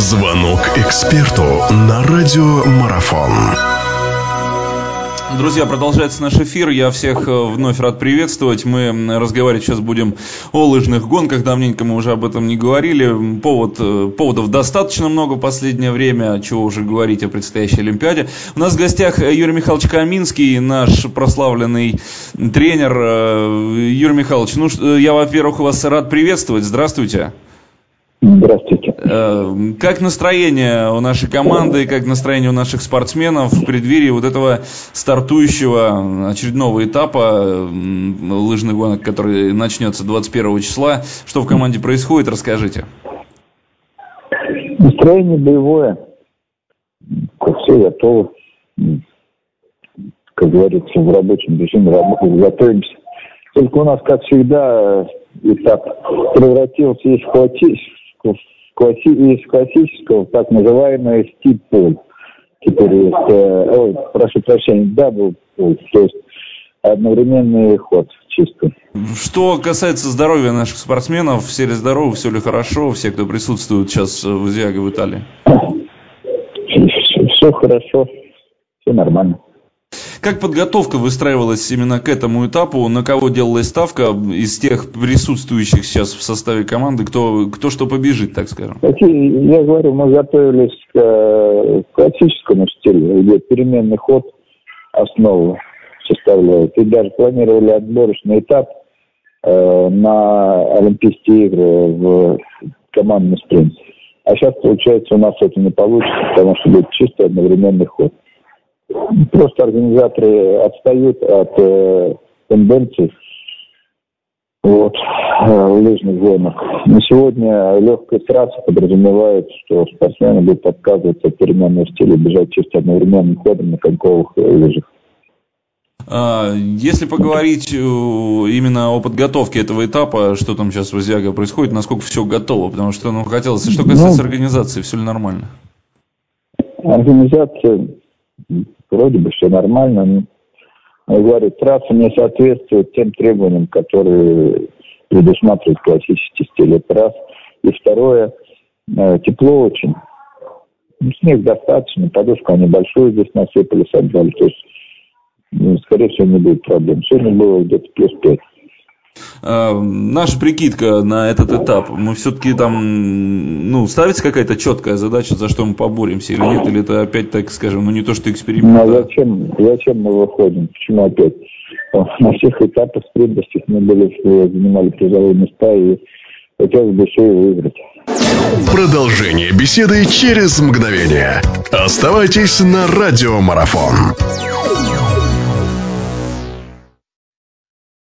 Звонок эксперту на радиомарафон. Друзья, продолжается наш эфир. Я всех э, вновь рад приветствовать. Мы разговаривать сейчас будем о лыжных гонках. Давненько мы уже об этом не говорили. Повод, э, поводов достаточно много в последнее время. Чего уже говорить о предстоящей Олимпиаде. У нас в гостях Юрий Михайлович Каминский, наш прославленный тренер. Э, Юрий Михайлович, ну, я, во-первых, вас рад приветствовать. Здравствуйте. Здравствуйте. Э, как настроение у нашей команды, как настроение у наших спортсменов в преддверии вот этого стартующего очередного этапа лыжных гонок, который начнется 21 числа? Что в команде происходит, расскажите. Настроение боевое. Как все готово. Как говорится, в рабочем режиме работаем, готовимся. Только у нас, как всегда, этап превратился хаотичного класси, из классического так называемый стип-пул. Теперь есть, э, ой, прошу прощения, дабл пул, то есть одновременный ход чисто. Что касается здоровья наших спортсменов, все ли здоровы, все ли хорошо, все, кто присутствует сейчас в Изиаго в Италии? Все хорошо, все нормально. Как подготовка выстраивалась именно к этому этапу? На кого делалась ставка из тех присутствующих сейчас в составе команды? Кто, кто что побежит, так скажем? Я говорю, мы готовились к классическому стилю, где переменный ход основу составляет. И даже планировали отборочный этап э, на Олимпийские игры в командный спринт. А сейчас, получается, у нас это не получится, потому что будет чисто одновременный ход. Просто организаторы отстают от э, тенденций вот, э, лыжных гонок. На сегодня легкая трасса подразумевает, что спортсмены будут отказываться от переменного стиля, бежать чисто одновременным ходом на коньковых лыжах. А, если поговорить э, именно о подготовке этого этапа, что там сейчас в Азиаго происходит, насколько все готово, потому что, ну, хотелось, что касается ну, организации, все ли нормально? Организация вроде бы все нормально. Но, я говорю, трасса не соответствует тем требованиям, которые предусматривает классический стиль. Это раз. И второе, э, тепло очень. Ну, снег достаточно, подушку они большую здесь насыпали, собрали. То есть, ну, скорее всего, не будет проблем. Сегодня было где-то плюс пять. А, наша прикидка на этот этап, мы все-таки там, ну, ставится какая-то четкая задача, за что мы поборемся или нет, или это опять, так скажем, ну не то, что эксперимент. Ну, а зачем, зачем мы выходим? Почему опять? На всех этапах спринтерских мы были, занимали призовые места и хотелось бы еще и выиграть. Продолжение беседы через мгновение. Оставайтесь на радиомарафон.